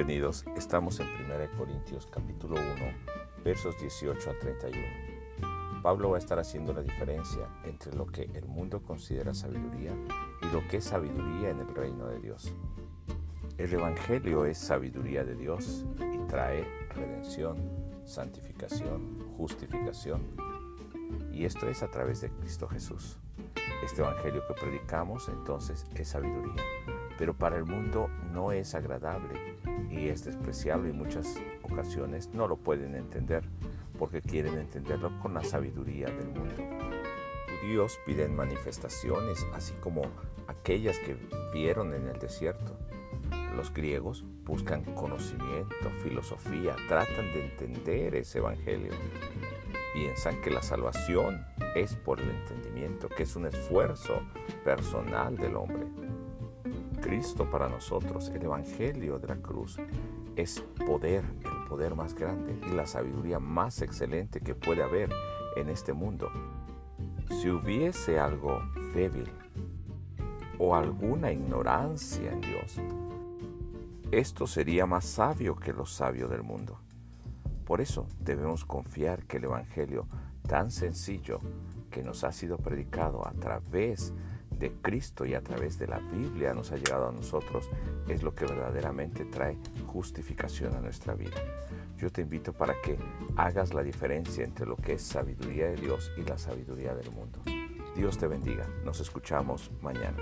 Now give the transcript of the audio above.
Bienvenidos, estamos en 1 Corintios capítulo 1, versos 18 a 31. Pablo va a estar haciendo la diferencia entre lo que el mundo considera sabiduría y lo que es sabiduría en el reino de Dios. El Evangelio es sabiduría de Dios y trae redención, santificación, justificación. Y esto es a través de Cristo Jesús. Este Evangelio que predicamos entonces es sabiduría, pero para el mundo no es agradable y es despreciable y muchas ocasiones no lo pueden entender porque quieren entenderlo con la sabiduría del mundo. Judíos piden manifestaciones así como aquellas que vieron en el desierto. Los griegos buscan conocimiento, filosofía, tratan de entender ese evangelio. Piensan que la salvación es por el entendimiento, que es un esfuerzo personal del hombre. Cristo para nosotros, el Evangelio de la cruz, es poder, el poder más grande y la sabiduría más excelente que puede haber en este mundo. Si hubiese algo débil o alguna ignorancia en Dios, esto sería más sabio que los sabios del mundo. Por eso debemos confiar que el Evangelio tan sencillo que nos ha sido predicado a través de Cristo y a través de la Biblia nos ha llegado a nosotros es lo que verdaderamente trae justificación a nuestra vida. Yo te invito para que hagas la diferencia entre lo que es sabiduría de Dios y la sabiduría del mundo. Dios te bendiga. Nos escuchamos mañana.